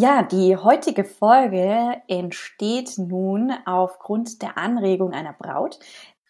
Ja, die heutige Folge entsteht nun aufgrund der Anregung einer Braut,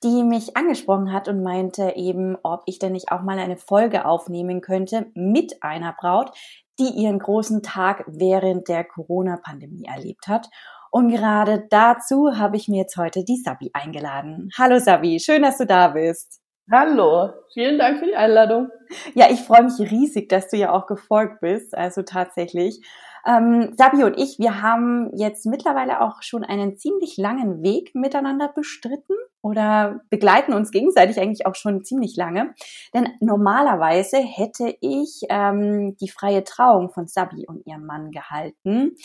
die mich angesprochen hat und meinte eben, ob ich denn nicht auch mal eine Folge aufnehmen könnte mit einer Braut, die ihren großen Tag während der Corona-Pandemie erlebt hat. Und gerade dazu habe ich mir jetzt heute die Sabi eingeladen. Hallo Sabi, schön, dass du da bist. Hallo, vielen Dank für die Einladung. Ja, ich freue mich riesig, dass du ja auch gefolgt bist, also tatsächlich. Ähm, Sabi und ich, wir haben jetzt mittlerweile auch schon einen ziemlich langen Weg miteinander bestritten oder begleiten uns gegenseitig eigentlich auch schon ziemlich lange. Denn normalerweise hätte ich ähm, die freie Trauung von Sabi und ihrem Mann gehalten.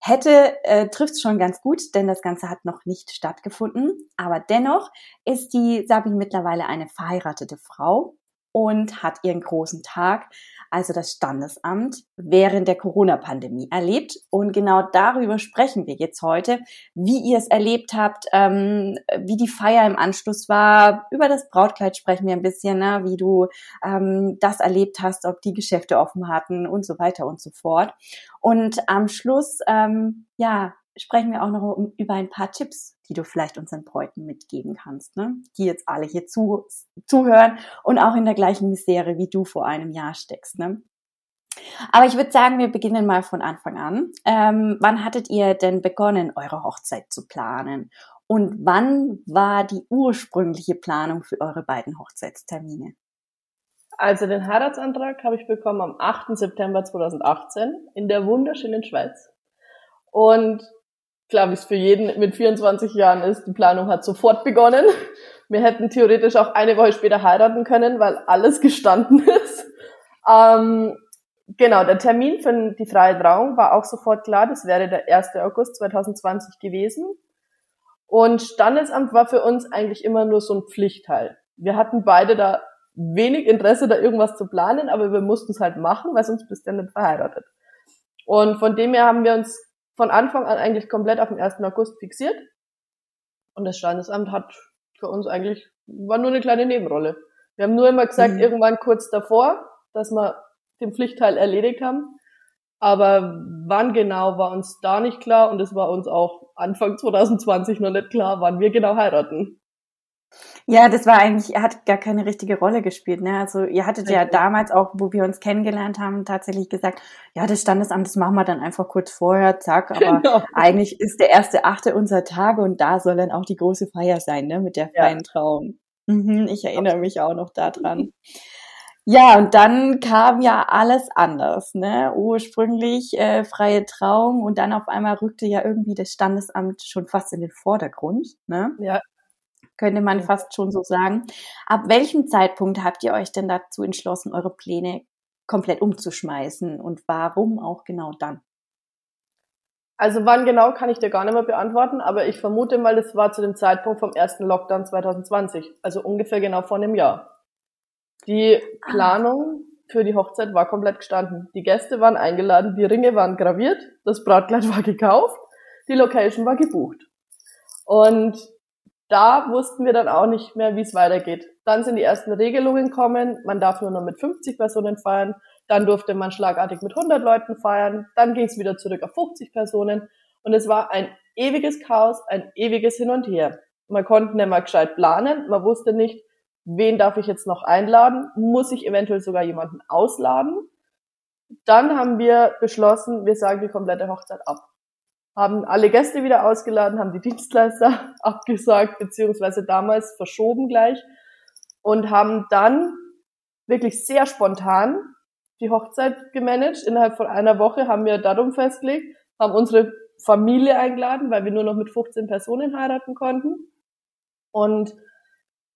Hätte äh, trifft schon ganz gut, denn das Ganze hat noch nicht stattgefunden. Aber dennoch ist die Sabi mittlerweile eine verheiratete Frau und hat ihren großen Tag also das Standesamt, während der Corona-Pandemie erlebt. Und genau darüber sprechen wir jetzt heute, wie ihr es erlebt habt, ähm, wie die Feier im Anschluss war. Über das Brautkleid sprechen wir ein bisschen, ne? wie du ähm, das erlebt hast, ob die Geschäfte offen hatten und so weiter und so fort. Und am Schluss, ähm, ja, sprechen wir auch noch über ein paar Tipps, die du vielleicht unseren Bräuten mitgeben kannst, ne? die jetzt alle hier zu, zuhören und auch in der gleichen Misere wie du vor einem Jahr steckst. Ne? Aber ich würde sagen, wir beginnen mal von Anfang an. Ähm, wann hattet ihr denn begonnen, eure Hochzeit zu planen? Und wann war die ursprüngliche Planung für eure beiden Hochzeitstermine? Also den Heiratsantrag habe ich bekommen am 8. September 2018 in der wunderschönen Schweiz. Und klar, wie es für jeden mit 24 Jahren ist, die Planung hat sofort begonnen. Wir hätten theoretisch auch eine Woche später heiraten können, weil alles gestanden ist. Ähm, genau, der Termin für die freie Trauung war auch sofort klar. Das wäre der 1. August 2020 gewesen. Und Standesamt war für uns eigentlich immer nur so ein Pflichtteil. Wir hatten beide da wenig Interesse, da irgendwas zu planen, aber wir mussten es halt machen, weil sonst bist du ja nicht verheiratet. Und von dem her haben wir uns von Anfang an eigentlich komplett auf den 1. August fixiert. Und das Standesamt hat für uns eigentlich, war nur eine kleine Nebenrolle. Wir haben nur immer gesagt, mhm. irgendwann kurz davor, dass wir den Pflichtteil erledigt haben. Aber wann genau war uns da nicht klar und es war uns auch Anfang 2020 noch nicht klar, wann wir genau heiraten. Ja, das war eigentlich, er hat gar keine richtige Rolle gespielt. Ne? Also ihr hattet ja damals auch, wo wir uns kennengelernt haben, tatsächlich gesagt, ja, das Standesamt, das machen wir dann einfach kurz vorher, zack. Aber genau. eigentlich ist der erste Achte unser Tage und da soll dann auch die große Feier sein, ne, mit der freien ja. Trauung. Mhm, ich erinnere mich auch noch daran. Ja, und dann kam ja alles anders, ne? Ursprünglich äh, freie Trauung und dann auf einmal rückte ja irgendwie das Standesamt schon fast in den Vordergrund, ne? Ja, könnte man fast schon so sagen. Ab welchem Zeitpunkt habt ihr euch denn dazu entschlossen, eure Pläne komplett umzuschmeißen und warum auch genau dann? Also wann genau kann ich dir gar nicht mehr beantworten, aber ich vermute mal, das war zu dem Zeitpunkt vom ersten Lockdown 2020, also ungefähr genau vor einem Jahr. Die ah. Planung für die Hochzeit war komplett gestanden. Die Gäste waren eingeladen, die Ringe waren graviert, das Brautkleid war gekauft, die Location war gebucht. Und da wussten wir dann auch nicht mehr, wie es weitergeht. Dann sind die ersten Regelungen kommen, man darf nur noch mit 50 Personen feiern, dann durfte man schlagartig mit 100 Leuten feiern, dann ging es wieder zurück auf 50 Personen. Und es war ein ewiges Chaos, ein ewiges Hin und Her. Man konnte nicht mal gescheit planen, man wusste nicht, wen darf ich jetzt noch einladen, muss ich eventuell sogar jemanden ausladen. Dann haben wir beschlossen, wir sagen die komplette Hochzeit ab haben alle Gäste wieder ausgeladen, haben die Dienstleister abgesagt, beziehungsweise damals verschoben gleich und haben dann wirklich sehr spontan die Hochzeit gemanagt. Innerhalb von einer Woche haben wir darum festgelegt, haben unsere Familie eingeladen, weil wir nur noch mit 15 Personen heiraten konnten. Und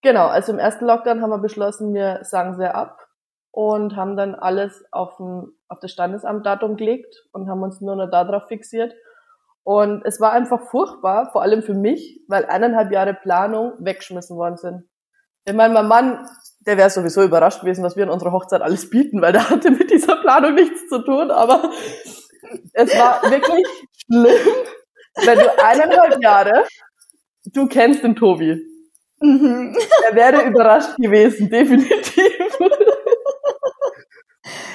genau, also im ersten Lockdown haben wir beschlossen, wir sagen sehr ab und haben dann alles auf, ein, auf das Standesamtdatum gelegt und haben uns nur noch darauf fixiert Und es war einfach furchtbar, vor allem für mich, weil eineinhalb Jahre Planung weggeschmissen worden sind. Ich meine, mein Mann, der wäre sowieso überrascht gewesen, was wir in unserer Hochzeit alles bieten, weil der hatte mit dieser Planung nichts zu tun, aber es war wirklich schlimm, wenn du eineinhalb Jahre, du kennst den Tobi. Mhm. Er wäre überrascht gewesen, definitiv.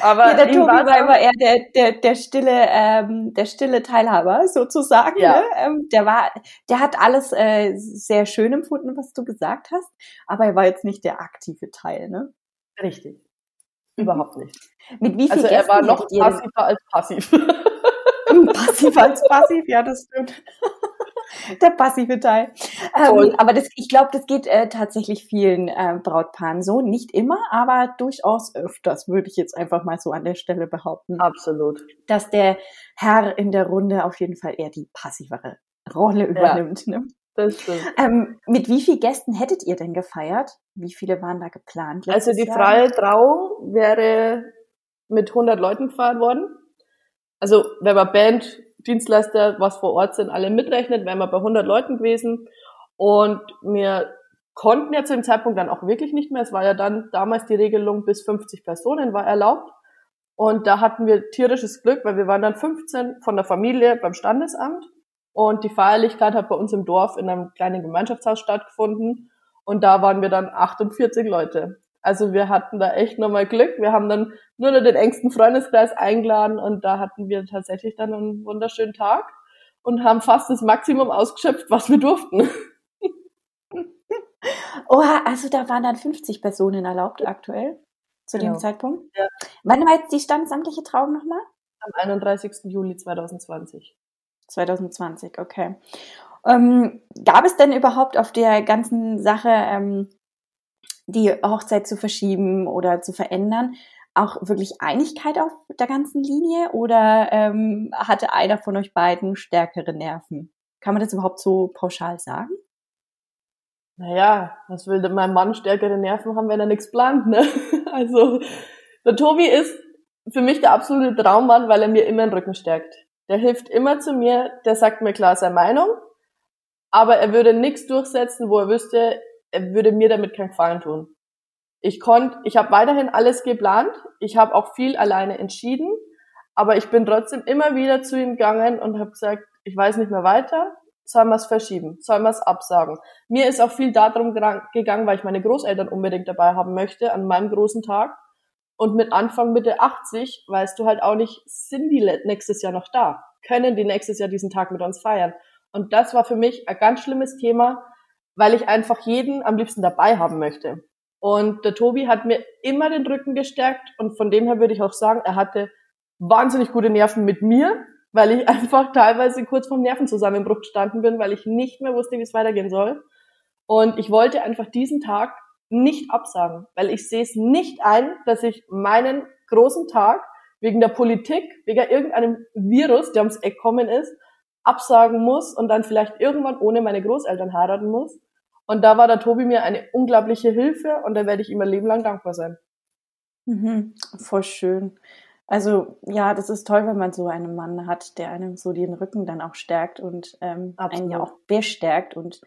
Aber ja, der Tobi war immer eher der, der, der stille, ähm, der stille Teilhaber sozusagen. Ja. Ne? Ähm, der war, der hat alles äh, sehr schön empfunden, was du gesagt hast, aber er war jetzt nicht der aktive Teil, ne? Richtig. Mhm. Überhaupt nicht. Mit wie viel Also er war noch passiver als passiv. passiv als passiv, ja, das stimmt. Der passive Teil. Ähm, aber das, ich glaube, das geht äh, tatsächlich vielen äh, Brautpaaren so. Nicht immer, aber durchaus öfters, würde ich jetzt einfach mal so an der Stelle behaupten. Absolut. Dass der Herr in der Runde auf jeden Fall eher die passivere Rolle übernimmt. Ja. Ne? Das stimmt. Ähm, mit wie vielen Gästen hättet ihr denn gefeiert? Wie viele waren da geplant? Also die Jahr? freie Trauung wäre mit 100 Leuten gefeiert worden. Also wenn man Band, Dienstleister, was vor Ort sind, alle mitrechnet, wären wir bei 100 Leuten gewesen. Und wir konnten ja zu dem Zeitpunkt dann auch wirklich nicht mehr. Es war ja dann damals die Regelung, bis 50 Personen war erlaubt. Und da hatten wir tierisches Glück, weil wir waren dann 15 von der Familie beim Standesamt. Und die Feierlichkeit hat bei uns im Dorf in einem kleinen Gemeinschaftshaus stattgefunden. Und da waren wir dann 48 Leute. Also wir hatten da echt nochmal Glück. Wir haben dann nur noch den engsten Freundeskreis eingeladen und da hatten wir tatsächlich dann einen wunderschönen Tag und haben fast das Maximum ausgeschöpft, was wir durften. Oha, also da waren dann 50 Personen erlaubt aktuell zu genau. dem Zeitpunkt. Ja. Wann war jetzt die standesamtliche Trauung nochmal? Am 31. Juli 2020. 2020, okay. Ähm, gab es denn überhaupt auf der ganzen Sache ähm, die Hochzeit zu verschieben oder zu verändern, auch wirklich Einigkeit auf der ganzen Linie oder ähm, hatte einer von euch beiden stärkere Nerven? Kann man das überhaupt so pauschal sagen? Naja, was will denn mein Mann stärkere Nerven haben, wenn er nichts plant, ne? Also, der Tobi ist für mich der absolute Traummann, weil er mir immer den Rücken stärkt. Der hilft immer zu mir, der sagt mir klar seine Meinung, aber er würde nichts durchsetzen, wo er wüsste, würde mir damit keinen Gefallen tun. Ich konnte, ich habe weiterhin alles geplant, ich habe auch viel alleine entschieden, aber ich bin trotzdem immer wieder zu ihm gegangen und habe gesagt, ich weiß nicht mehr weiter, sollen wir es verschieben, sollen wir es absagen. Mir ist auch viel darum gegangen, weil ich meine Großeltern unbedingt dabei haben möchte an meinem großen Tag. Und mit Anfang Mitte 80 weißt du halt auch nicht, sind die nächstes Jahr noch da? Können die nächstes Jahr diesen Tag mit uns feiern? Und das war für mich ein ganz schlimmes Thema, weil ich einfach jeden am liebsten dabei haben möchte. Und der Tobi hat mir immer den Rücken gestärkt und von dem her würde ich auch sagen, er hatte wahnsinnig gute Nerven mit mir, weil ich einfach teilweise kurz vorm Nervenzusammenbruch gestanden bin, weil ich nicht mehr wusste, wie es weitergehen soll. Und ich wollte einfach diesen Tag nicht absagen, weil ich sehe es nicht ein, dass ich meinen großen Tag wegen der Politik, wegen irgendeinem Virus, der ums Eck kommen ist, absagen muss und dann vielleicht irgendwann ohne meine Großeltern heiraten muss. Und da war der Tobi mir eine unglaubliche Hilfe und da werde ich ihm ein Leben lang dankbar sein. Mhm, voll schön. Also ja, das ist toll, wenn man so einen Mann hat, der einem so den Rücken dann auch stärkt und ähm, einen ja auch bestärkt und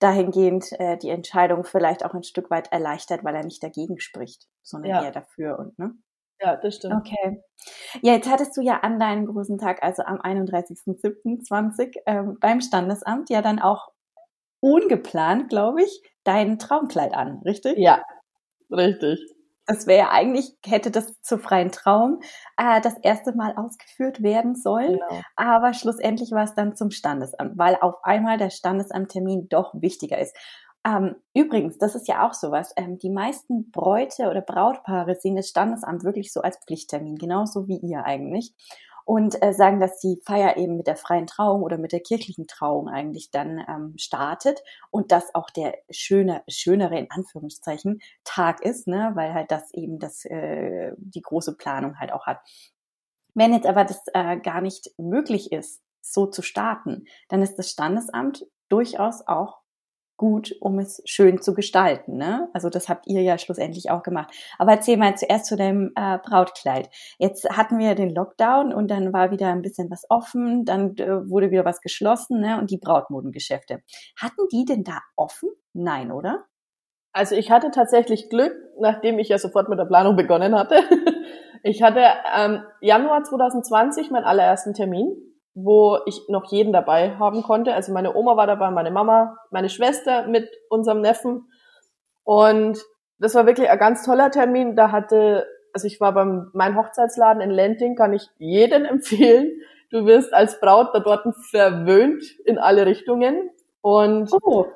dahingehend äh, die Entscheidung vielleicht auch ein Stück weit erleichtert, weil er nicht dagegen spricht, sondern ja. eher dafür und ne? Ja, das stimmt. Okay. Ja, jetzt hattest du ja an deinem großen Tag, also am 31.07.20 ähm, beim Standesamt ja dann auch ungeplant, glaube ich, dein Traumkleid an, richtig? Ja, richtig. Das wäre eigentlich, hätte das zur freien Traum äh, das erste Mal ausgeführt werden sollen. Genau. Aber schlussendlich war es dann zum Standesamt, weil auf einmal der Standesamttermin doch wichtiger ist. Ähm, übrigens, das ist ja auch sowas. Ähm, die meisten Bräute oder Brautpaare sehen das Standesamt wirklich so als Pflichttermin, genauso wie ihr eigentlich. Und äh, sagen, dass die Feier eben mit der freien Trauung oder mit der kirchlichen Trauung eigentlich dann ähm, startet und das auch der schöne, schönere in Anführungszeichen Tag ist, ne, weil halt das eben das äh, die große Planung halt auch hat. Wenn jetzt aber das äh, gar nicht möglich ist, so zu starten, dann ist das Standesamt durchaus auch gut, um es schön zu gestalten. Ne? Also das habt ihr ja schlussendlich auch gemacht. Aber erzähl mal zuerst zu deinem äh, Brautkleid. Jetzt hatten wir den Lockdown und dann war wieder ein bisschen was offen, dann äh, wurde wieder was geschlossen ne? und die Brautmodengeschäfte. Hatten die denn da offen? Nein, oder? Also ich hatte tatsächlich Glück, nachdem ich ja sofort mit der Planung begonnen hatte. Ich hatte ähm, Januar 2020 meinen allerersten Termin wo ich noch jeden dabei haben konnte. Also meine Oma war dabei, meine Mama, meine Schwester mit unserem Neffen. Und das war wirklich ein ganz toller Termin. Da hatte, also ich war beim mein Hochzeitsladen in Lenting, kann ich jeden empfehlen. Du wirst als Braut da dort verwöhnt in alle Richtungen. Und oh,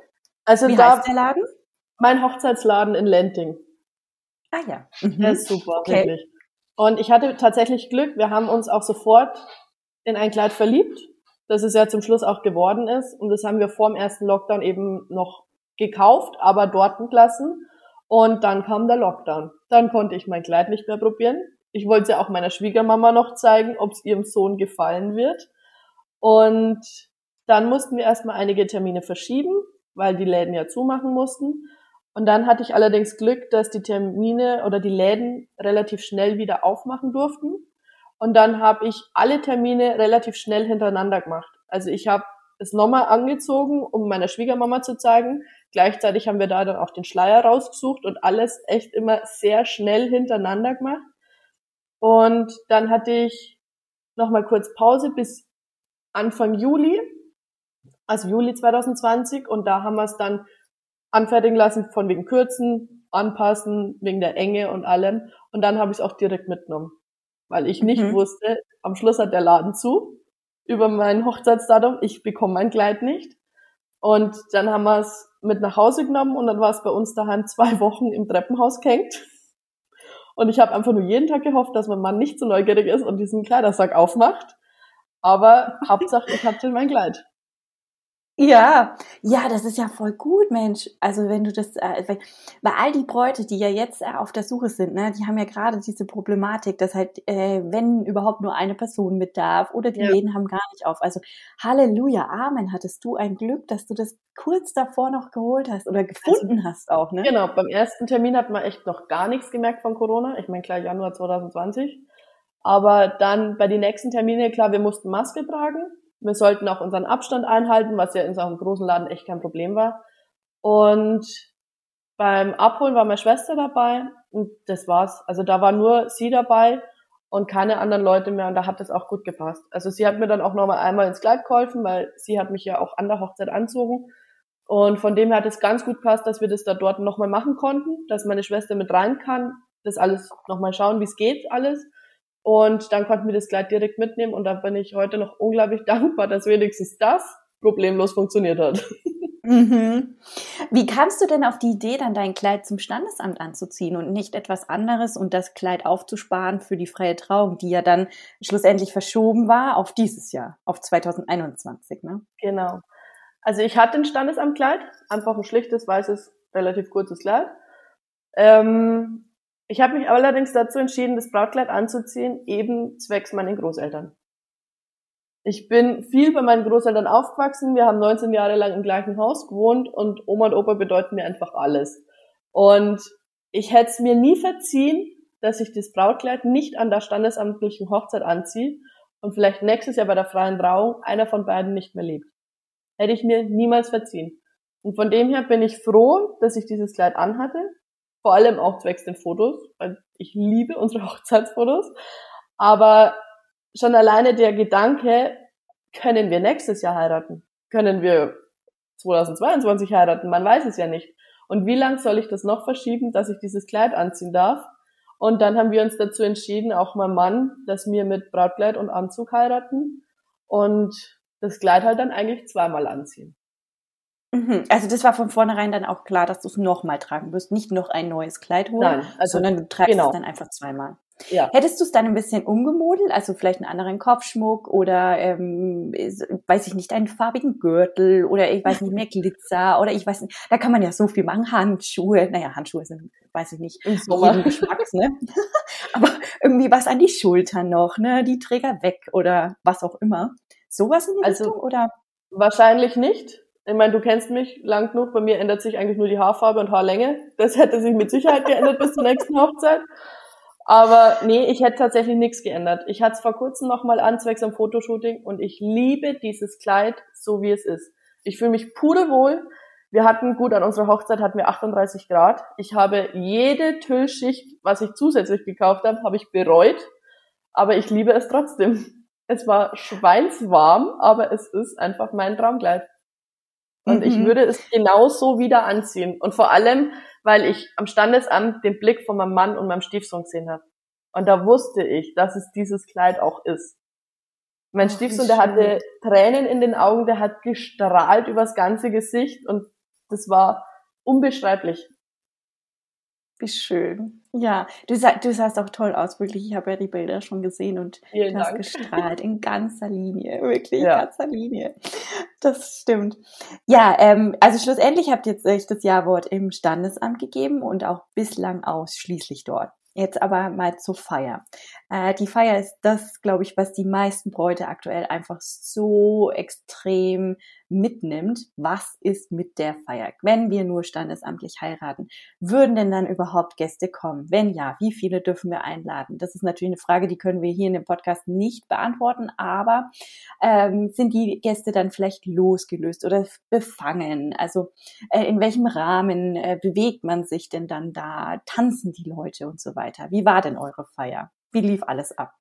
also wie da, heißt der Laden? Mein Hochzeitsladen in Lenting. Ah ja. Mhm. Der ist super, okay. wirklich. Und ich hatte tatsächlich Glück. Wir haben uns auch sofort in ein Kleid verliebt, das es ja zum Schluss auch geworden ist. Und das haben wir vor dem ersten Lockdown eben noch gekauft, aber dort gelassen. Und dann kam der Lockdown. Dann konnte ich mein Kleid nicht mehr probieren. Ich wollte es ja auch meiner Schwiegermama noch zeigen, ob es ihrem Sohn gefallen wird. Und dann mussten wir erstmal einige Termine verschieben, weil die Läden ja zumachen mussten. Und dann hatte ich allerdings Glück, dass die Termine oder die Läden relativ schnell wieder aufmachen durften. Und dann habe ich alle Termine relativ schnell hintereinander gemacht. Also ich habe es nochmal angezogen, um meiner Schwiegermama zu zeigen. Gleichzeitig haben wir da dann auch den Schleier rausgesucht und alles echt immer sehr schnell hintereinander gemacht. Und dann hatte ich nochmal kurz Pause bis Anfang Juli, also Juli 2020. Und da haben wir es dann anfertigen lassen von wegen Kürzen, anpassen, wegen der Enge und allem. Und dann habe ich es auch direkt mitgenommen weil ich nicht mhm. wusste, am Schluss hat der Laden zu über mein Hochzeitsdatum, ich bekomme mein Kleid nicht. Und dann haben wir es mit nach Hause genommen und dann war es bei uns daheim zwei Wochen im Treppenhaus gehängt. Und ich habe einfach nur jeden Tag gehofft, dass mein Mann nicht so neugierig ist und diesen Kleidersack aufmacht. Aber Hauptsache, ich hatte mein Kleid. Ja, ja, das ist ja voll gut, Mensch. Also wenn du das, äh, weil all die Bräute, die ja jetzt äh, auf der Suche sind, ne, die haben ja gerade diese Problematik, dass halt, äh, wenn überhaupt nur eine Person mit darf oder die ja. Läden haben gar nicht auf. Also Halleluja, Amen, hattest du ein Glück, dass du das kurz davor noch geholt hast oder gefunden also, hast auch, ne? Genau, beim ersten Termin hat man echt noch gar nichts gemerkt von Corona. Ich meine, klar, Januar 2020. Aber dann bei den nächsten Terminen, klar, wir mussten Maske tragen wir sollten auch unseren Abstand einhalten, was ja in so einem großen Laden echt kein Problem war. Und beim Abholen war meine Schwester dabei und das war's. Also da war nur sie dabei und keine anderen Leute mehr und da hat das auch gut gepasst. Also sie hat mir dann auch nochmal einmal ins Kleid geholfen, weil sie hat mich ja auch an der Hochzeit anzogen. Und von dem her hat es ganz gut passt, dass wir das da dort nochmal machen konnten, dass meine Schwester mit rein kann, das alles nochmal schauen, wie es geht alles. Und dann konnten wir das Kleid direkt mitnehmen und da bin ich heute noch unglaublich dankbar, dass wenigstens das problemlos funktioniert hat. Mhm. Wie kamst du denn auf die Idee, dann dein Kleid zum Standesamt anzuziehen und nicht etwas anderes und das Kleid aufzusparen für die freie Trauung, die ja dann schlussendlich verschoben war auf dieses Jahr, auf 2021, ne? Genau. Also ich hatte ein Standesamtkleid, einfach ein schlichtes, weißes, relativ kurzes Kleid. Ähm, ich habe mich allerdings dazu entschieden, das Brautkleid anzuziehen, eben zwecks meinen Großeltern. Ich bin viel bei meinen Großeltern aufgewachsen. Wir haben 19 Jahre lang im gleichen Haus gewohnt und Oma und Opa bedeuten mir einfach alles. Und ich hätte es mir nie verziehen, dass ich das Brautkleid nicht an der standesamtlichen Hochzeit anziehe und vielleicht nächstes Jahr bei der freien Trauung einer von beiden nicht mehr lebt. Hätte ich mir niemals verziehen. Und von dem her bin ich froh, dass ich dieses Kleid anhatte, vor allem auch zwecks den Fotos, weil ich liebe unsere Hochzeitsfotos. Aber schon alleine der Gedanke, können wir nächstes Jahr heiraten? Können wir 2022 heiraten? Man weiß es ja nicht. Und wie lang soll ich das noch verschieben, dass ich dieses Kleid anziehen darf? Und dann haben wir uns dazu entschieden, auch mein Mann, dass wir mit Brautkleid und Anzug heiraten und das Kleid halt dann eigentlich zweimal anziehen. Mhm. Also das war von vornherein dann auch klar, dass du es nochmal tragen wirst, nicht noch ein neues Kleid holen, Nein, also, sondern du trägst genau. es dann einfach zweimal. Ja. Hättest du es dann ein bisschen umgemodelt, also vielleicht einen anderen Kopfschmuck oder ähm, weiß ich nicht, einen farbigen Gürtel oder ich weiß nicht mehr Glitzer oder ich weiß nicht, da kann man ja so viel machen, Handschuhe, naja, Handschuhe sind, weiß ich nicht, Im jeden Geschmacks, ne? Aber irgendwie was an die Schultern noch, ne, die Träger weg oder was auch immer. Sowas in die also, Richtung oder? Wahrscheinlich nicht Ich meine, du kennst mich lang genug, bei mir ändert sich eigentlich nur die Haarfarbe und Haarlänge. Das hätte sich mit Sicherheit geändert bis zur nächsten Hochzeit. Aber nee, ich hätte tatsächlich nichts geändert. Ich hatte es vor kurzem nochmal an, zwecks am Fotoshooting und ich liebe dieses Kleid so, wie es ist. Ich fühle mich pudelwohl. Wir hatten, gut, an unserer Hochzeit hatten wir 38 Grad. Ich habe jede Tüllschicht, was ich zusätzlich gekauft habe, habe ich bereut. Aber ich liebe es trotzdem. Es war schweinswarm, aber es ist einfach mein Traumkleid. Und mhm. ich würde es genauso wieder anziehen. Und vor allem, weil ich am Standesamt den Blick von meinem Mann und meinem Stiefsohn gesehen habe. Und da wusste ich, dass es dieses Kleid auch ist. Mein Ach, Stiefsohn, der hatte Tränen in den Augen, der hat gestrahlt übers ganze Gesicht und das war unbeschreiblich. Wie schön. Ja, du, sah, du sahst auch toll aus, wirklich. Ich habe ja die Bilder schon gesehen und Vielen du hast Dank. gestrahlt in ganzer Linie, wirklich ja. in ganzer Linie. Das stimmt. Ja, ähm, also schlussendlich habt ihr jetzt euch das Ja-Wort im Standesamt gegeben und auch bislang ausschließlich dort. Jetzt aber mal zur Feier. Äh, die Feier ist das, glaube ich, was die meisten Bräute aktuell einfach so extrem mitnimmt. Was ist mit der Feier? Wenn wir nur standesamtlich heiraten, würden denn dann überhaupt Gäste kommen? Wenn ja, wie viele dürfen wir einladen? Das ist natürlich eine Frage, die können wir hier in dem Podcast nicht beantworten, aber ähm, sind die Gäste dann vielleicht losgelöst oder befangen? Also äh, in welchem Rahmen äh, bewegt man sich denn dann da? Tanzen die Leute und so weiter? Wie war denn eure Feier? Wie lief alles ab?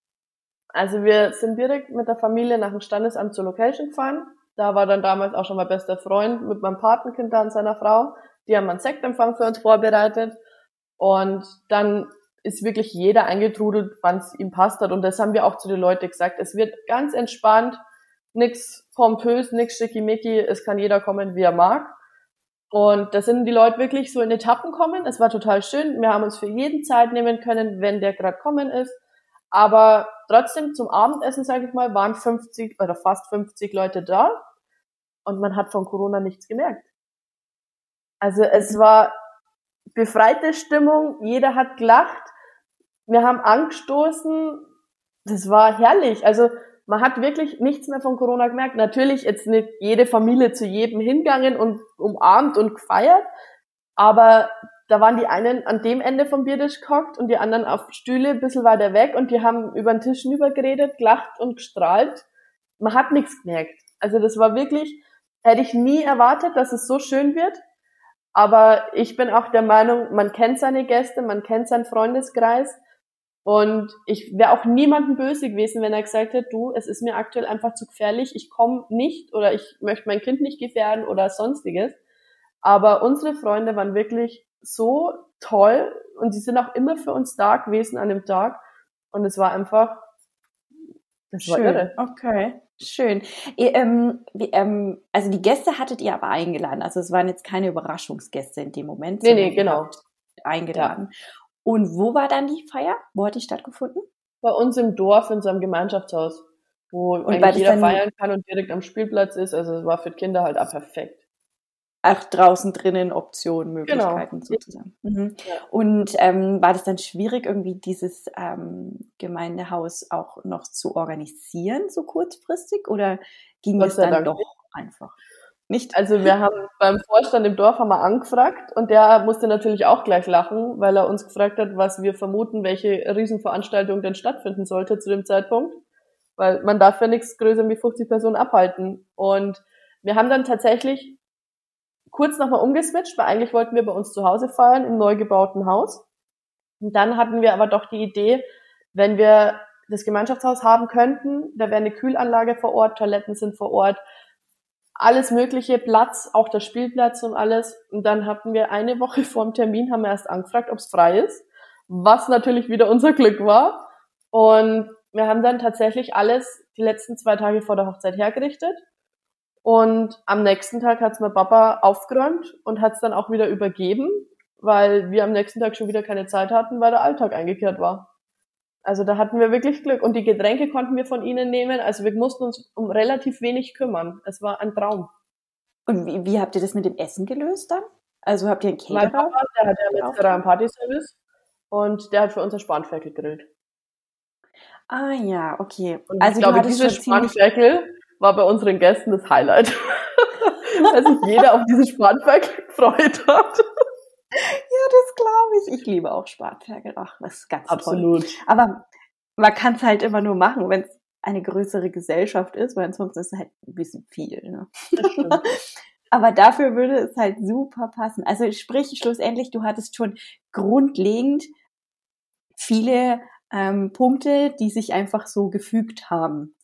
Also wir sind direkt mit der Familie nach dem Standesamt zur Location gefahren. Da war dann damals auch schon mein bester Freund mit meinem Patenkind da und seiner Frau. Die haben einen Sektempfang für uns vorbereitet. Und dann ist wirklich jeder eingetrudelt, wann es ihm passt hat. Und das haben wir auch zu den Leuten gesagt. Es wird ganz entspannt, nichts pompös, nichts schickimicki. Es kann jeder kommen, wie er mag. Und da sind die Leute wirklich so in Etappen kommen. Es war total schön. Wir haben uns für jeden Zeit nehmen können, wenn der gerade kommen ist. Aber trotzdem zum Abendessen, sage ich mal, waren 50 oder fast 50 Leute da. Und man hat von Corona nichts gemerkt. Also es war befreite Stimmung. Jeder hat gelacht. Wir haben angestoßen. Das war herrlich. Also man hat wirklich nichts mehr von Corona gemerkt. Natürlich jetzt nicht jede Familie zu jedem hingegangen und umarmt und gefeiert, aber da waren die einen an dem Ende vom Biertisch gehockt und die anderen auf Stühle ein bisschen weiter weg und die haben über den Tisch rüber geredet, gelacht und gestrahlt. Man hat nichts gemerkt. Also das war wirklich, hätte ich nie erwartet, dass es so schön wird. Aber ich bin auch der Meinung, man kennt seine Gäste, man kennt seinen Freundeskreis und ich wäre auch niemandem böse gewesen, wenn er gesagt hätte, du, es ist mir aktuell einfach zu gefährlich, ich komme nicht oder ich möchte mein Kind nicht gefährden oder sonstiges. Aber unsere Freunde waren wirklich so toll und sie sind auch immer für uns da gewesen an dem Tag. Und es war einfach, das Schön. war irre. Okay. Schön. Ihr, ähm, wie, ähm, also die Gäste hattet ihr aber eingeladen. Also es waren jetzt keine Überraschungsgäste in dem Moment. Nee, nee, genau. Eingeladen. Ja. Und wo war dann die Feier? Wo hat die stattgefunden? Bei uns im Dorf in so einem Gemeinschaftshaus, wo und eigentlich jeder feiern kann und direkt am Spielplatz ist. Also es war für Kinder halt auch perfekt. Ach, draußen drinnen Optionen, Möglichkeiten genau. sozusagen. Mhm. Ja. Und ähm, war das dann schwierig, irgendwie dieses ähm, Gemeindehaus auch noch zu organisieren, so kurzfristig? Oder ging es dann Dank doch einfach? Nicht? Also wir haben beim Vorstand im Dorf haben wir angefragt und der musste natürlich auch gleich lachen, weil er uns gefragt hat, was wir vermuten, welche Riesenveranstaltung denn stattfinden sollte zu dem Zeitpunkt. Weil man darf ja nichts größer wie 50 Personen abhalten. Und wir haben dann tatsächlich kurz nochmal umgeswitcht, weil eigentlich wollten wir bei uns zu Hause feiern im neu gebauten Haus. Und dann hatten wir aber doch die Idee, wenn wir das Gemeinschaftshaus haben könnten, da wäre eine Kühlanlage vor Ort, Toiletten sind vor Ort, alles mögliche, Platz, auch der Spielplatz und alles. Und dann hatten wir eine Woche vor dem Termin, haben wir erst angefragt, ob es frei ist, was natürlich wieder unser Glück war. Und wir haben dann tatsächlich alles die letzten zwei Tage vor der Hochzeit hergerichtet. Und am nächsten Tag hat's mein Papa aufgeräumt und hat's dann auch wieder übergeben, weil wir am nächsten Tag schon wieder keine Zeit hatten, weil der Alltag eingekehrt war. Also da hatten wir wirklich Glück. Und die Getränke konnten wir von ihnen nehmen. Also wir mussten uns um relativ wenig kümmern. Es war ein Traum. Und wie, wie habt ihr das mit dem Essen gelöst dann? Also habt ihr einen Caterer? Mein Papa, der hat ja letztes Jahr einen Partyservice und der hat für unser Spanferkel gegrillt. Ah ja, okay. Und also ich glaube, dieses Spanferkel war bei unseren Gästen das Highlight. dass sich jeder auf dieses Spanferkel gefreut hat. Ja, das glaube ich. Ich liebe auch Spanferkel. Ach, das ist ganz Absolut. toll. Aber man kann es halt immer nur machen, wenn es eine größere Gesellschaft ist, weil ansonsten ist es halt ein bisschen viel. Ne? Aber dafür würde es halt super passen. Also sprich, schlussendlich, du hattest schon grundlegend viele ähm, Punkte, die sich einfach so gefügt haben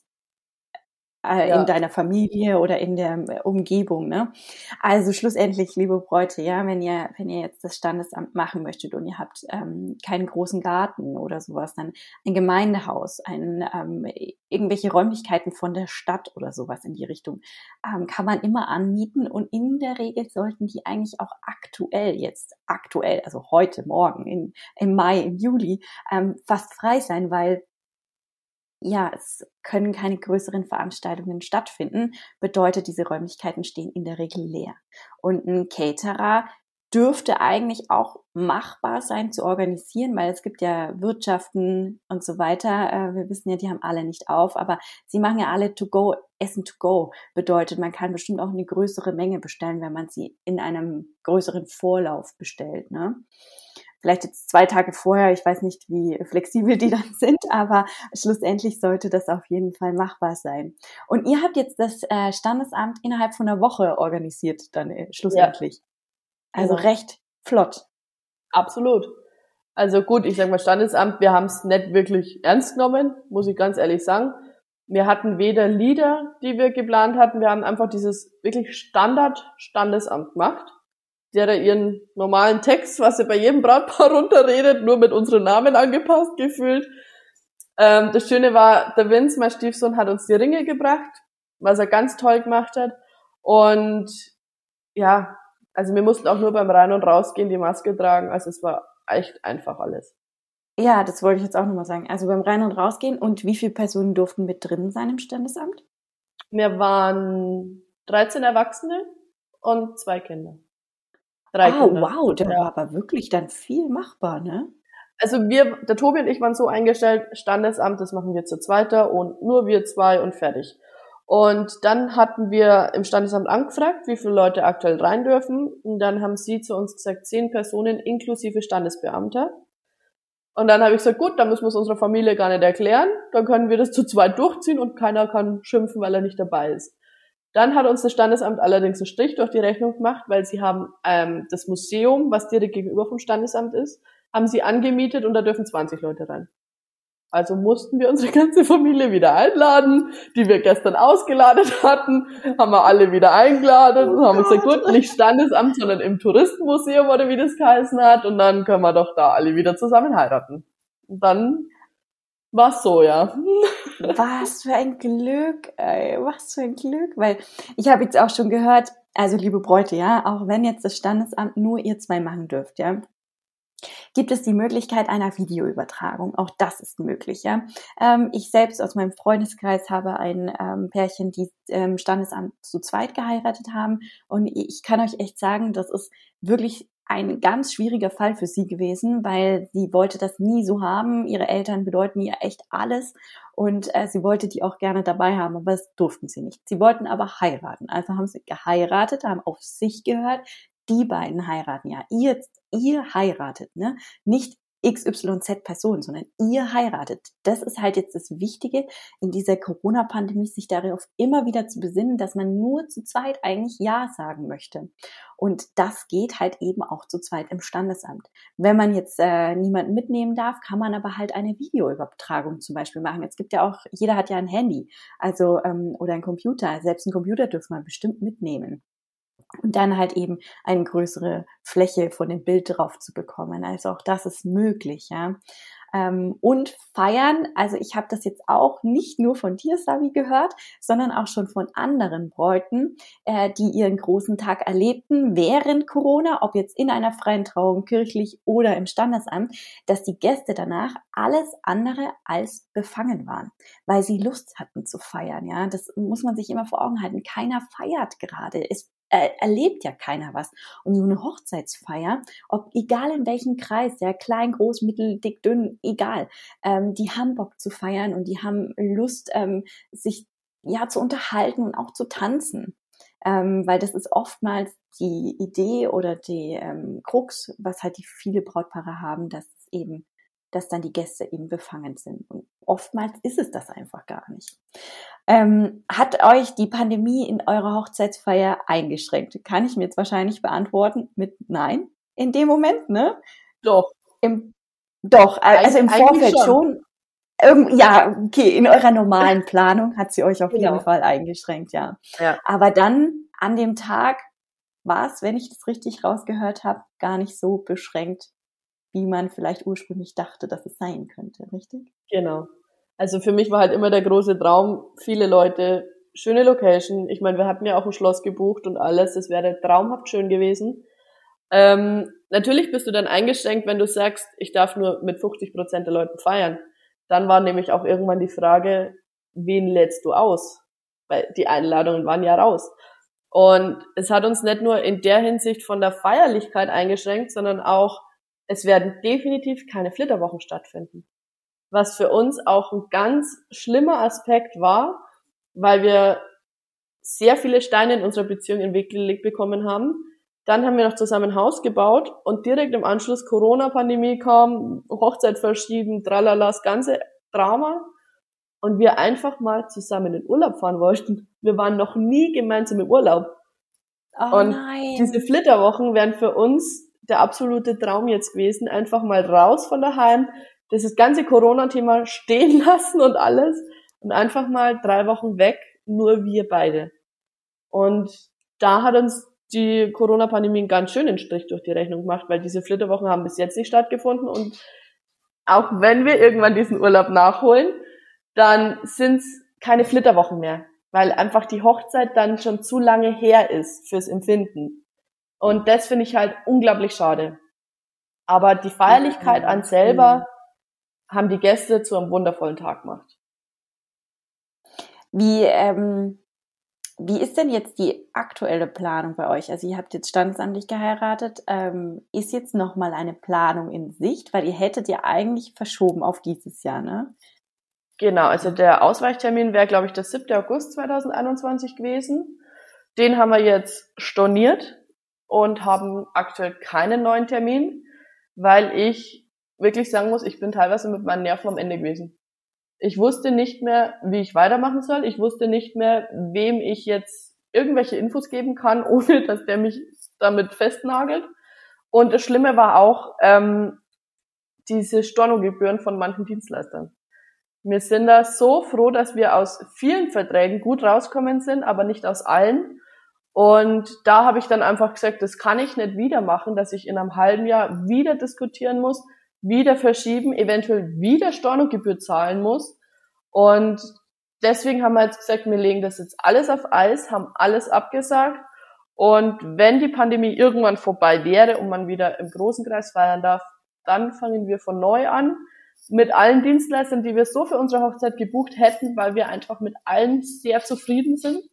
äh, ja. in deiner Familie oder in der äh, Umgebung. Ne? Also schlussendlich, liebe Bräute, ja, wenn ihr, wenn ihr jetzt das Standesamt machen möchtet und ihr habt ähm, keinen großen Garten oder sowas, dann ein Gemeindehaus, ein, ähm, irgendwelche Räumlichkeiten von der Stadt oder sowas in die Richtung, ähm, kann man immer anmieten und in der Regel sollten die eigentlich auch aktuell jetzt, aktuell, also heute, morgen, in, im Mai, im Juli, ähm, fast frei sein, weil ja, es können keine größeren Veranstaltungen stattfinden, bedeutet, diese Räumlichkeiten stehen in der Regel leer. Und ein Caterer dürfte eigentlich auch machbar sein zu organisieren, weil es gibt ja Wirtschaften und so weiter. Äh, wir wissen ja, die haben alle nicht auf, aber sie machen ja alle to go, Essen to go. Bedeutet, man kann bestimmt auch eine größere Menge bestellen, wenn man sie in einem größeren Vorlauf bestellt. Ne? Vielleicht jetzt zwei Tage vorher, ich weiß nicht, wie flexibel die dann sind, aber schlussendlich sollte das auf jeden Fall machbar sein. Und ihr habt jetzt das äh, Standesamt innerhalb von einer Woche organisiert, dann äh, schlussendlich. Ja. Also genau. recht flott. Absolut. Also gut, ich sag mal Standesamt, wir haben es nicht wirklich ernst genommen, muss ich ganz ehrlich sagen. Wir hatten weder Lieder, die wir geplant hatten, wir haben einfach dieses wirklich Standard Standesamt gemacht der da ihren normalen Text, was sie bei jedem Brautpaar runterredet, nur mit unseren Namen angepasst gefühlt. Ähm, das Schöne war, der Vince, mein Stiefsohn, hat uns die Ringe gebracht, was er ganz toll gemacht hat. Und ja, also wir mussten auch nur beim Rein- und Rausgehen die Maske tragen. Also es war echt einfach alles. Ja, das wollte ich jetzt auch nochmal sagen. Also beim Rein- und Rausgehen und wie viele Personen durften mit drin sein im Standesamt? Wir waren 13 Erwachsene und zwei Kinder. Drei oh, Kinder. wow, da ja. war aber wirklich dann viel machbar, ne? Also wir, der Tobi und ich waren so eingestellt, Standesamt, das machen wir zu zweiter und nur wir zwei und fertig. Und dann hatten wir im Standesamt angefragt, wie viele Leute aktuell rein dürfen. Und dann haben sie zu uns gesagt, zehn Personen inklusive Standesbeamter. Und dann habe ich gesagt, gut, dann müssen wir es unserer Familie gar nicht erklären. Dann können wir das zu zweit durchziehen und keiner kann schimpfen, weil er nicht dabei ist. Dann hat uns das Standesamt allerdings einen Strich durch die Rechnung gemacht, weil sie haben ähm, das Museum, was direkt gegenüber vom Standesamt ist, haben sie angemietet und da dürfen 20 Leute rein. Also mussten wir unsere ganze Familie wieder einladen, die wir gestern ausgeladen hatten, haben wir alle wieder eingeladen und haben gesagt, gut, nicht Standesamt, sondern im Touristenmuseum oder wie das geheißen hat und dann können wir doch da alle wieder zusammen heiraten. Und dann war so, ja. Was für ein Glück, ey, was für ein Glück, weil ich habe jetzt auch schon gehört, also liebe Bräute, ja, auch wenn jetzt das Standesamt nur ihr zwei machen dürft, ja, gibt es die Möglichkeit einer Videoübertragung. Auch das ist möglich. Ja? Ähm, ich selbst aus meinem Freundeskreis habe ein ähm, Pärchen, die ähm, Standesamt zu zweit geheiratet haben. Und ich kann euch echt sagen, das ist wirklich ein ganz schwieriger Fall für sie gewesen, weil sie wollte das nie so haben. Ihre Eltern bedeuten ihr echt alles und äh, sie wollte die auch gerne dabei haben, aber das durften sie nicht. Sie wollten aber heiraten. Also haben sie geheiratet, haben auf sich gehört. Die beiden heiraten ja. Ihr, ihr heiratet, ne? Nicht XYZ-Person, sondern ihr heiratet. Das ist halt jetzt das Wichtige in dieser Corona-Pandemie, sich darauf immer wieder zu besinnen, dass man nur zu zweit eigentlich Ja sagen möchte. Und das geht halt eben auch zu zweit im Standesamt. Wenn man jetzt äh, niemanden mitnehmen darf, kann man aber halt eine Videoübertragung zum Beispiel machen. Es gibt ja auch, jeder hat ja ein Handy, also ähm, oder ein Computer. Selbst ein Computer dürfen man bestimmt mitnehmen und dann halt eben eine größere Fläche von dem Bild drauf zu bekommen. Also auch das ist möglich, ja. Ähm, und feiern, also ich habe das jetzt auch nicht nur von dir, Savi, gehört, sondern auch schon von anderen Bräuten, äh, die ihren großen Tag erlebten während Corona, ob jetzt in einer freien Trauung, kirchlich oder im Standesamt, dass die Gäste danach alles andere als befangen waren, weil sie Lust hatten zu feiern. Ja, das muss man sich immer vor Augen halten. Keiner feiert gerade. Es äh, erlebt ja keiner was. Und so eine Hochzeitsfeier, ob egal in welchem Kreis, ja, klein, groß, mittel, dick, dünn, egal, ähm, die haben Bock zu feiern und die haben Lust, ähm, sich ja zu unterhalten und auch zu tanzen. ähm, weil das ist oftmals die Idee oder die ähm, Krux, was halt die viele Brautpaare haben, dass eben, dass dann die Gäste eben befangen sind. Und oftmals ist es das einfach gar nicht. Ähm, hat euch die Pandemie in eurer Hochzeitsfeier eingeschränkt? Kann ich mir jetzt wahrscheinlich beantworten mit Nein in dem Moment, ne? Doch. Im, doch, also im Vorfeld schon. schon. ja, okay, in eurer normalen Planung hat sie euch auf genau. jeden Fall eingeschränkt, ja. ja. Aber dann an dem Tag war es, wenn ich das richtig rausgehört habe, gar nicht so beschränkt, wie man vielleicht ursprünglich dachte, dass es sein könnte, richtig? Genau. Also für mich war halt immer der große Traum, viele Leute, schöne Location. Ich meine, wir hatten ja auch ein Schloss gebucht und alles, das wäre traumhaft schön gewesen. Ähm, natürlich bist du dann eingeschränkt, wenn du sagst, ich darf nur mit 50 Prozent der Leuten feiern. Dann war nämlich auch irgendwann die Frage, wen lädst du aus? Weil die Einladungen waren ja raus. Und es hat uns nicht nur in der Hinsicht von der Feierlichkeit eingeschränkt, sondern auch, es werden definitiv keine Flitterwochen stattfinden. Was für uns auch ein ganz schlimmer Aspekt war, weil wir sehr viele Steine in unserer Beziehung in Weg gelegt bekommen haben. Dann haben wir noch zusammen ein Haus gebaut und direkt im Anschluss Corona-Pandemie kam, Hochzeit verschieben, tralala, das ganze Drama und wir einfach mal zusammen in Urlaub fahren wollten. Wir waren noch nie gemeinsam im Urlaub. Oh und nein. diese Flitterwochen wären für uns der absolute Traum jetzt gewesen, einfach mal raus von daheim, das ganze Corona-Thema stehen lassen und alles und einfach mal drei Wochen weg, nur wir beide. Und da hat uns die Corona-Pandemie einen ganz schönen Strich durch die Rechnung gemacht, weil diese Flitterwochen haben bis jetzt nicht stattgefunden und auch wenn wir irgendwann diesen Urlaub nachholen, dann sind's keine Flitterwochen mehr, weil einfach die Hochzeit dann schon zu lange her ist fürs Empfinden. Und das finde ich halt unglaublich schade. Aber die Feierlichkeit an selber haben die Gäste zu einem wundervollen Tag gemacht. Wie, ähm, wie ist denn jetzt die aktuelle Planung bei euch? Also ihr habt jetzt standesamtlich geheiratet. Ähm, ist jetzt noch mal eine Planung in Sicht? Weil ihr hättet ja eigentlich verschoben auf dieses Jahr, ne? Genau, also der Ausweichtermin wäre, glaube ich, der 7. August 2021 gewesen. Den haben wir jetzt storniert und haben aktuell keinen neuen Termin, weil ich wirklich sagen muss, ich bin teilweise mit meinen Nerven am Ende gewesen. Ich wusste nicht mehr, wie ich weitermachen soll. Ich wusste nicht mehr, wem ich jetzt irgendwelche Infos geben kann, ohne dass der mich damit festnagelt. Und das Schlimme war auch ähm, diese Stornogebühren von manchen Dienstleistern. Wir sind da so froh, dass wir aus vielen Verträgen gut rauskommen sind, aber nicht aus allen. Und da habe ich dann einfach gesagt, das kann ich nicht wieder machen, dass ich in einem halben Jahr wieder diskutieren muss, wieder verschieben, eventuell wieder Stornogebühr zahlen muss. Und deswegen haben wir jetzt gesagt, wir legen das jetzt alles auf Eis, haben alles abgesagt. Und wenn die Pandemie irgendwann vorbei wäre und man wieder im großen Kreis feiern darf, dann fangen wir von neu an mit allen Dienstleistern, die wir so für unsere Hochzeit gebucht hätten, weil wir einfach mit allen sehr zufrieden sind.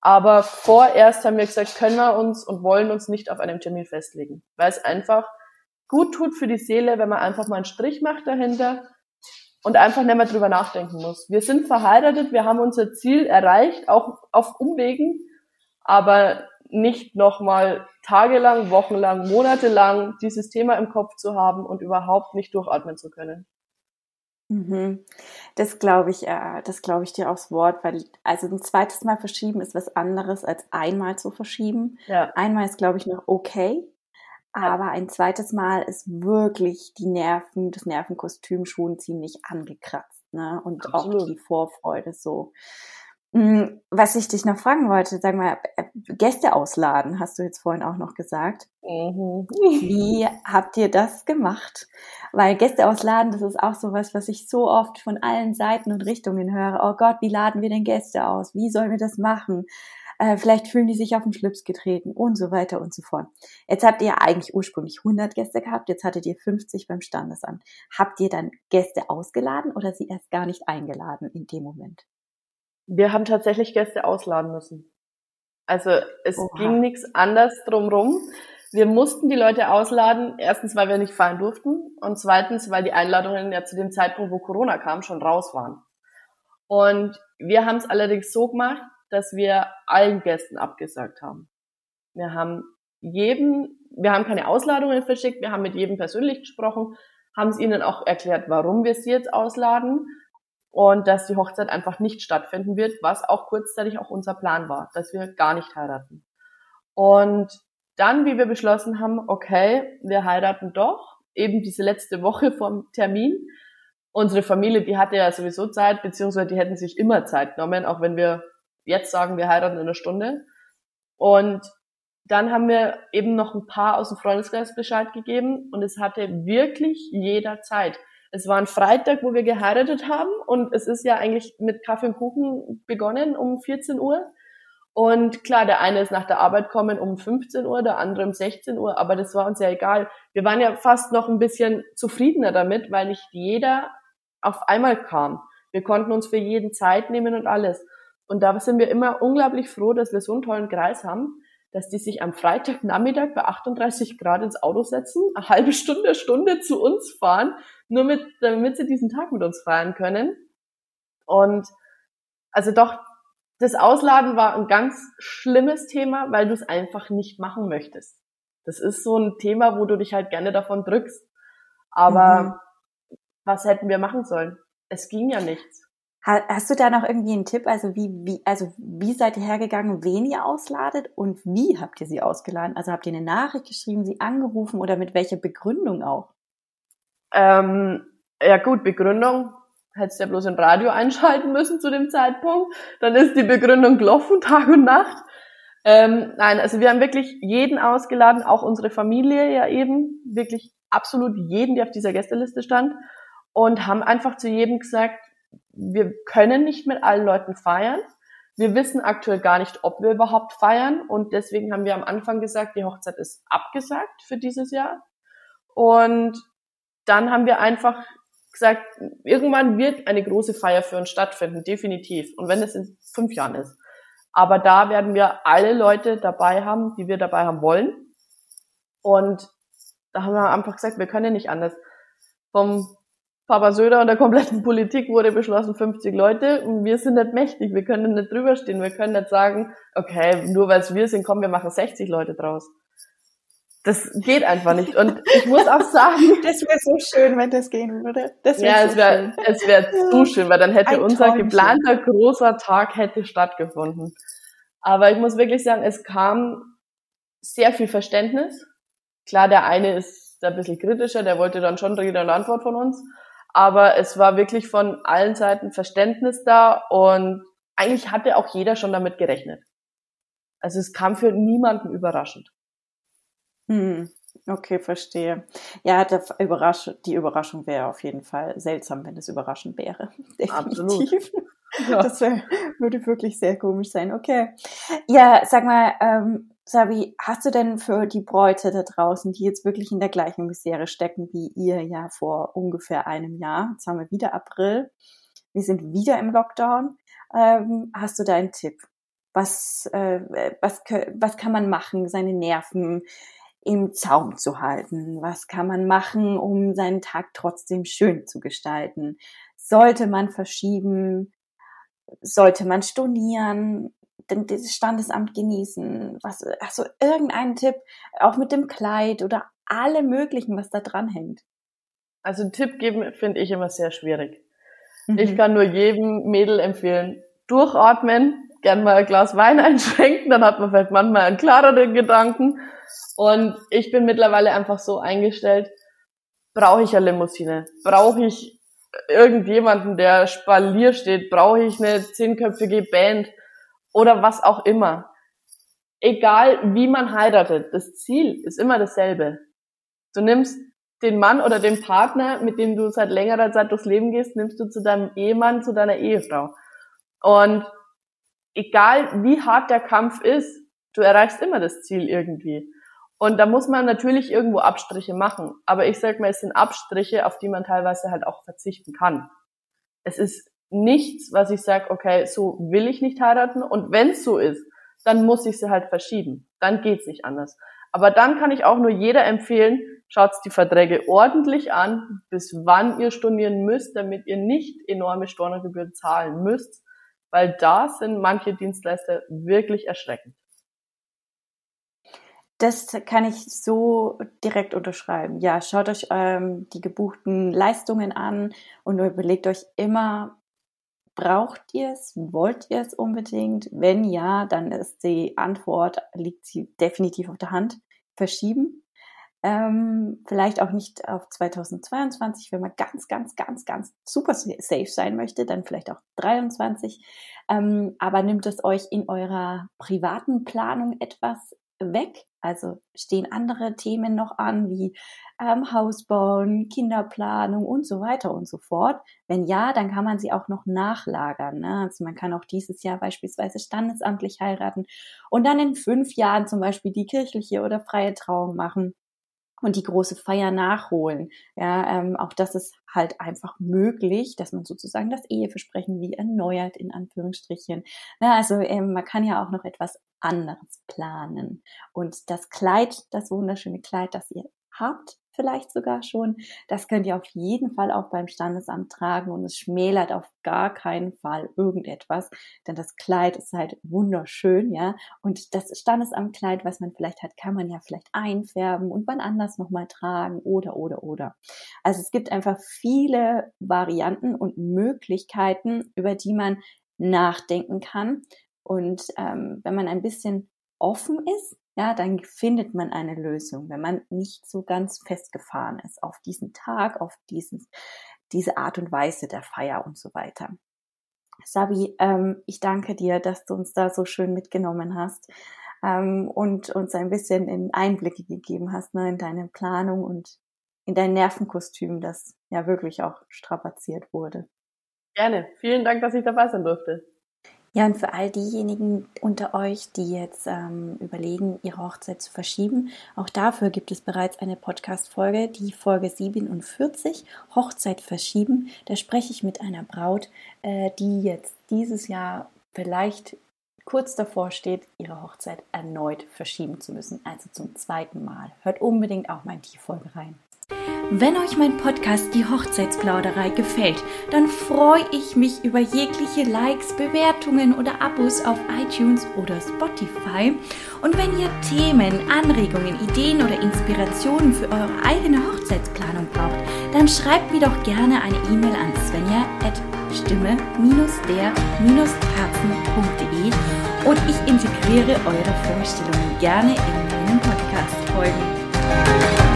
Aber vorerst haben wir gesagt, können wir uns und wollen uns nicht auf einem Termin festlegen, weil es einfach gut tut für die Seele, wenn man einfach mal einen Strich macht dahinter und einfach nicht mehr drüber nachdenken muss. Wir sind verheiratet, wir haben unser Ziel erreicht, auch auf Umwegen, aber nicht nochmal tagelang, wochenlang, monatelang dieses Thema im Kopf zu haben und überhaupt nicht durchatmen zu können. Mhm. Das glaube ich, äh, das glaube ich dir aufs Wort, weil also ein zweites Mal verschieben ist was anderes als einmal zu verschieben. Ja. Einmal ist glaube ich noch okay, aber ein zweites Mal ist wirklich die Nerven, das Nervenkostüm schon ziemlich angekratzt, ne? Und Absolut. auch die Vorfreude so. Hm, was ich dich noch fragen wollte, sag mal, äh, Gäste ausladen, hast du jetzt vorhin auch noch gesagt. Mhm. Wie habt ihr das gemacht? Weil Gäste ausladen, das ist auch sowas, was ich so oft von allen Seiten und Richtungen höre. Oh Gott, wie laden wir denn Gäste aus? Wie sollen wir das machen? Äh, vielleicht fühlen die sich auf den Schlips getreten und so weiter und so fort. Jetzt habt ihr eigentlich ursprünglich 100 Gäste gehabt, jetzt hattet ihr 50 beim Standesamt. Habt ihr dann Gäste ausgeladen oder sie erst gar nicht eingeladen in dem Moment? Wir haben tatsächlich Gäste ausladen müssen. Also es Oha. ging nichts anders drumrum. Wir mussten die Leute ausladen, erstens, weil wir nicht feiern durften und zweitens, weil die Einladungen ja zu dem Zeitpunkt, wo Corona kam, schon raus waren. Und wir haben es allerdings so gemacht, dass wir allen Gästen abgesagt haben. Wir haben jedem, wir haben keine Ausladungen verschickt, wir haben mit jedem persönlich gesprochen, haben es ihnen auch erklärt, warum wir sie jetzt ausladen und dass die Hochzeit einfach nicht stattfinden wird, was auch kurzzeitig auch unser Plan war, dass wir gar nicht heiraten. Und dann, wie wir beschlossen haben, okay, wir heiraten doch, eben diese letzte Woche vom Termin. Unsere Familie, die hatte ja sowieso Zeit, beziehungsweise die hätten sich immer Zeit genommen, auch wenn wir jetzt sagen, wir heiraten in einer Stunde. Und dann haben wir eben noch ein paar aus dem Freundeskreis Bescheid gegeben und es hatte wirklich jeder Zeit. Es war ein Freitag, wo wir geheiratet haben und es ist ja eigentlich mit Kaffee und Kuchen begonnen um 14 Uhr. Und klar, der eine ist nach der Arbeit kommen um 15 Uhr, der andere um 16 Uhr, aber das war uns ja egal. Wir waren ja fast noch ein bisschen zufriedener damit, weil nicht jeder auf einmal kam. Wir konnten uns für jeden Zeit nehmen und alles. Und da sind wir immer unglaublich froh, dass wir so einen tollen Kreis haben, dass die sich am Freitagnachmittag bei 38 Grad ins Auto setzen, eine halbe Stunde, Stunde zu uns fahren, nur mit, damit sie diesen Tag mit uns feiern können. Und also doch, das Ausladen war ein ganz schlimmes Thema, weil du es einfach nicht machen möchtest. Das ist so ein Thema, wo du dich halt gerne davon drückst. Aber mhm. was hätten wir machen sollen? Es ging ja nichts. Hast du da noch irgendwie einen Tipp? Also wie, wie, also wie seid ihr hergegangen, wen ihr ausladet und wie habt ihr sie ausgeladen? Also habt ihr eine Nachricht geschrieben, sie angerufen oder mit welcher Begründung auch? Ähm, ja gut, Begründung. Hättest ja bloß ein Radio einschalten müssen zu dem Zeitpunkt. Dann ist die Begründung gelaufen, Tag und Nacht. Ähm, nein, also wir haben wirklich jeden ausgeladen, auch unsere Familie ja eben, wirklich absolut jeden, der auf dieser Gästeliste stand und haben einfach zu jedem gesagt, wir können nicht mit allen Leuten feiern. Wir wissen aktuell gar nicht, ob wir überhaupt feiern und deswegen haben wir am Anfang gesagt, die Hochzeit ist abgesagt für dieses Jahr. Und dann haben wir einfach gesagt, irgendwann wird eine große Feier für uns stattfinden, definitiv. Und wenn es in fünf Jahren ist. Aber da werden wir alle Leute dabei haben, die wir dabei haben wollen. Und da haben wir einfach gesagt, wir können nicht anders. Vom Papa Söder und der kompletten Politik wurde beschlossen 50 Leute und wir sind nicht mächtig, wir können nicht drüber stehen, wir können nicht sagen, okay, nur weil es wir sind, komm, wir machen 60 Leute draus. Das geht einfach nicht. Und ich muss auch sagen, das wäre so schön, wenn das gehen würde. Das ja, so es wäre es wäre so schön, weil dann hätte Ein unser Träumchen. geplanter großer Tag hätte stattgefunden. Aber ich muss wirklich sagen, es kam sehr viel Verständnis. Klar, der eine ist da ein bisschen kritischer, der wollte dann schon Rede und Antwort von uns. Aber es war wirklich von allen Seiten Verständnis da und eigentlich hatte auch jeder schon damit gerechnet. Also es kam für niemanden überraschend. Hm, okay, verstehe. Ja, Überrasch die Überraschung wäre auf jeden Fall seltsam, wenn es überraschend wäre. Definitiv. Absolut. Ja. Das wär, würde wirklich sehr komisch sein. Okay. Ja, sag mal, ähm, Sabi, hast du denn für die Bräute da draußen, die jetzt wirklich in der gleichen Misere stecken wie ihr ja vor ungefähr einem Jahr, jetzt haben wir wieder April, wir sind wieder im Lockdown, ähm, hast du da einen Tipp? Was, äh, was, was kann man machen, seine Nerven im Zaum zu halten? Was kann man machen, um seinen Tag trotzdem schön zu gestalten? Sollte man verschieben? Sollte man stornieren? Das Standesamt genießen? Was, du irgendeinen Tipp, auch mit dem Kleid oder alle möglichen, was da dran hängt? Also einen Tipp geben finde ich immer sehr schwierig. Mhm. Ich kann nur jedem Mädel empfehlen, durchatmen, gern mal ein Glas Wein einschränken, dann hat man vielleicht manchmal einen klareren Gedanken. Und ich bin mittlerweile einfach so eingestellt, brauche ich eine Limousine? Brauche ich irgendjemanden, der Spalier steht? Brauche ich eine zehnköpfige Band? Oder was auch immer. Egal wie man heiratet, das Ziel ist immer dasselbe. Du nimmst den Mann oder den Partner, mit dem du seit längerer Zeit durchs Leben gehst, nimmst du zu deinem Ehemann, zu deiner Ehefrau. Und egal wie hart der Kampf ist, du erreichst immer das Ziel irgendwie. Und da muss man natürlich irgendwo Abstriche machen. Aber ich sag mal, es sind Abstriche, auf die man teilweise halt auch verzichten kann. Es ist nichts, was ich sage, okay, so will ich nicht heiraten. Und wenn es so ist, dann muss ich sie halt verschieben. Dann geht's nicht anders. Aber dann kann ich auch nur jeder empfehlen, schaut die Verträge ordentlich an, bis wann ihr stornieren müsst, damit ihr nicht enorme Stornogebühren zahlen müsst. weil da sind manche Dienstleister wirklich erschreckend. Das kann ich so direkt unterschreiben. Ja, schaut euch ähm, die gebuchten Leistungen an und überlegt euch immer, braucht ihr es? Wollt ihr es unbedingt? Wenn ja, dann ist die Antwort, liegt sie definitiv auf der Hand. Verschieben. Ähm, vielleicht auch nicht auf 2022, wenn man ganz, ganz, ganz, ganz super safe sein möchte, dann vielleicht auch 23. Ähm, aber nimmt es euch in eurer privaten Planung etwas weg? Also stehen andere Themen noch an, wie ähm, Hausbauen, Kinderplanung und so weiter und so fort. Wenn ja, dann kann man sie auch noch nachlagern. Ne? Also man kann auch dieses Jahr beispielsweise standesamtlich heiraten und dann in fünf Jahren zum Beispiel die kirchliche oder freie Trauung machen und die große Feier nachholen. Ja, ähm, auch das ist halt einfach möglich, dass man sozusagen das Eheversprechen wie erneuert in Anführungsstrichen. Ja, also ähm, man kann ja auch noch etwas anderes planen. Und das Kleid, das wunderschöne Kleid, das ihr habt, vielleicht sogar schon. Das könnt ihr auf jeden Fall auch beim Standesamt tragen und es schmälert auf gar keinen Fall irgendetwas, denn das Kleid ist halt wunderschön, ja. Und das Standesamtkleid, was man vielleicht hat, kann man ja vielleicht einfärben und wann anders nochmal tragen oder, oder, oder. Also es gibt einfach viele Varianten und Möglichkeiten, über die man nachdenken kann. Und ähm, wenn man ein bisschen offen ist, ja, dann findet man eine Lösung, wenn man nicht so ganz festgefahren ist auf diesen Tag, auf dieses, diese Art und Weise der Feier und so weiter. Sabi, ähm, ich danke dir, dass du uns da so schön mitgenommen hast ähm, und uns ein bisschen in Einblicke gegeben hast ne, in deine Planung und in dein Nervenkostüm, das ja wirklich auch strapaziert wurde. Gerne. Vielen Dank, dass ich dabei sein durfte. Ja, und für all diejenigen unter euch, die jetzt ähm, überlegen, ihre Hochzeit zu verschieben, auch dafür gibt es bereits eine Podcast-Folge, die Folge 47, Hochzeit verschieben. Da spreche ich mit einer Braut, äh, die jetzt dieses Jahr vielleicht kurz davor steht, ihre Hochzeit erneut verschieben zu müssen, also zum zweiten Mal. Hört unbedingt auch mal in die Folge rein. Wenn euch mein Podcast Die Hochzeitsplauderei gefällt, dann freue ich mich über jegliche Likes, Bewertungen oder Abos auf iTunes oder Spotify. Und wenn ihr Themen, Anregungen, Ideen oder Inspirationen für eure eigene Hochzeitsplanung braucht, dann schreibt mir doch gerne eine E-Mail an svenja at stimme-der-herzen.de und ich integriere eure Vorstellungen gerne in meinen Podcast-Folgen.